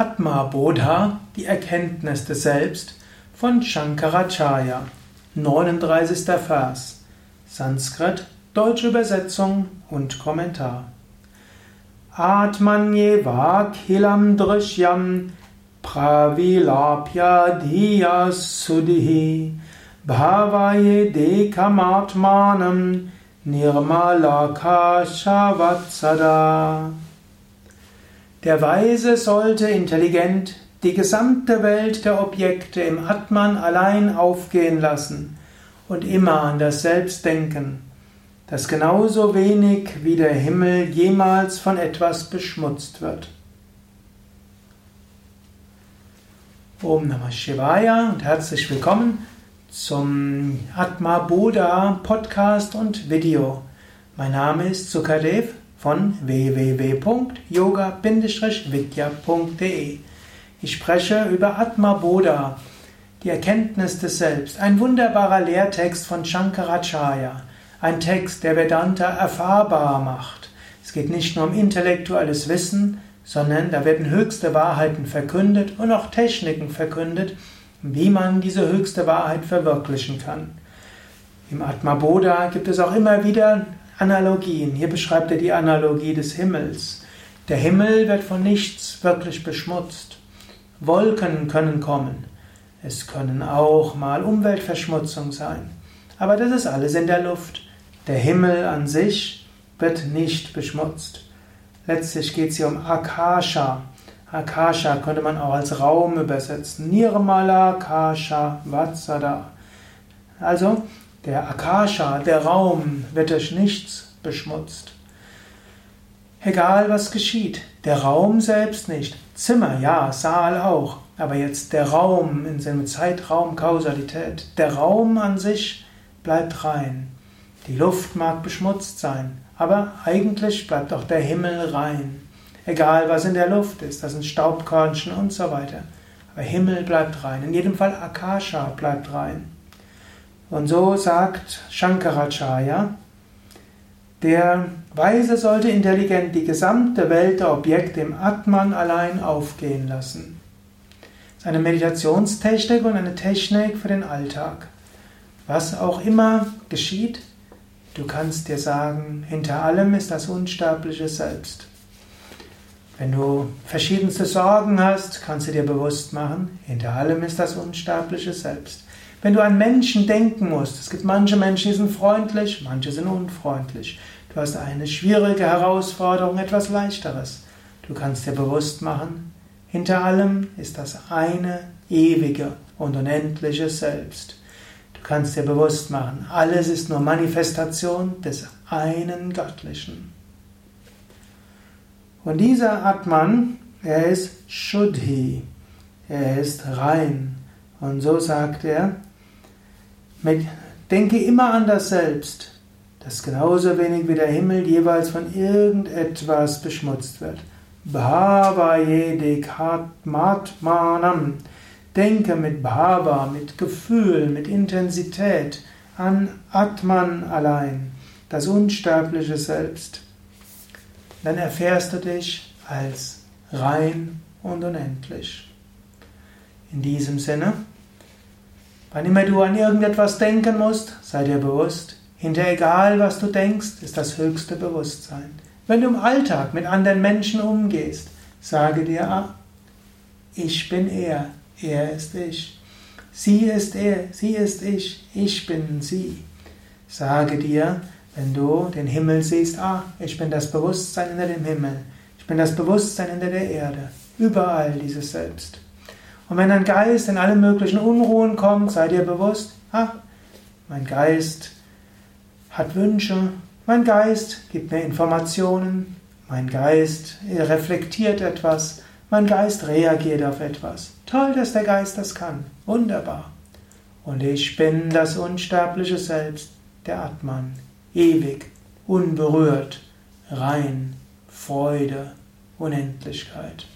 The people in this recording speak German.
Atma Bodha, die Erkenntnis des Selbst von Shankaracharya. 39. Vers. Sanskrit, deutsche Übersetzung und Kommentar. Atmanye kilam drishyam pravilapya dhiya sudhi bhavaye dekamatmanam nirmalakashavatsada. Der Weise sollte intelligent die gesamte Welt der Objekte im Atman allein aufgehen lassen und immer an das Selbst denken, das genauso wenig wie der Himmel jemals von etwas beschmutzt wird. Om Namah Shivaya und herzlich willkommen zum Atma Buddha Podcast und Video. Mein Name ist Sukadev von www.yoga-vidya.de. Ich spreche über Atma Bodha, die Erkenntnis des Selbst, ein wunderbarer Lehrtext von Shankaracharya, ein Text, der Vedanta erfahrbar macht. Es geht nicht nur um intellektuelles Wissen, sondern da werden höchste Wahrheiten verkündet und auch Techniken verkündet, wie man diese höchste Wahrheit verwirklichen kann. Im Atma Bodha gibt es auch immer wieder Analogien. Hier beschreibt er die Analogie des Himmels. Der Himmel wird von nichts wirklich beschmutzt. Wolken können kommen. Es können auch mal Umweltverschmutzung sein. Aber das ist alles in der Luft. Der Himmel an sich wird nicht beschmutzt. Letztlich geht es hier um Akasha. Akasha könnte man auch als Raum übersetzen. Nirmala Akasha Vatsada. Also der Akasha, der Raum, wird durch nichts beschmutzt. Egal was geschieht, der Raum selbst nicht. Zimmer, ja, Saal auch. Aber jetzt der Raum in seinem Zeitraum Kausalität. Der Raum an sich bleibt rein. Die Luft mag beschmutzt sein, aber eigentlich bleibt auch der Himmel rein. Egal was in der Luft ist, das sind Staubkörnchen und so weiter. Aber Himmel bleibt rein. In jedem Fall Akasha bleibt rein. Und so sagt Shankaracharya, der Weise sollte intelligent die gesamte Welt der Objekte im Atman allein aufgehen lassen. Das ist eine Meditationstechnik und eine Technik für den Alltag. Was auch immer geschieht, du kannst dir sagen, hinter allem ist das unsterbliche Selbst. Wenn du verschiedenste Sorgen hast, kannst du dir bewusst machen, hinter allem ist das unsterbliche Selbst. Wenn du an Menschen denken musst, es gibt manche Menschen, die sind freundlich, manche sind unfreundlich. Du hast eine schwierige Herausforderung, etwas leichteres. Du kannst dir bewusst machen, hinter allem ist das eine ewige und unendliche Selbst. Du kannst dir bewusst machen, alles ist nur Manifestation des einen Göttlichen. Und dieser Atman, er ist Shuddhi, er ist rein. Und so sagt er, Denke immer an das Selbst, das genauso wenig wie der Himmel jeweils von irgendetwas beschmutzt wird. Bhavaye dekatmatmanam. Denke mit Bhava, mit Gefühl, mit Intensität an Atman allein, das unsterbliche Selbst. Dann erfährst du dich als rein und unendlich. In diesem Sinne, Wann immer du an irgendetwas denken musst, sei dir bewusst, hinter egal was du denkst, ist das höchste Bewusstsein. Wenn du im Alltag mit anderen Menschen umgehst, sage dir, ah, ich bin er, er ist ich. Sie ist er, sie ist ich, ich bin sie. Sage dir, wenn du den Himmel siehst, ah, ich bin das Bewusstsein hinter dem Himmel, ich bin das Bewusstsein hinter der Erde, überall dieses Selbst. Und wenn dein Geist in alle möglichen Unruhen kommt, sei dir bewusst, ah, mein Geist hat Wünsche, mein Geist gibt mir Informationen, mein Geist reflektiert etwas, mein Geist reagiert auf etwas. Toll, dass der Geist das kann. Wunderbar. Und ich bin das unsterbliche Selbst, der Atman, ewig, unberührt, rein, Freude, Unendlichkeit.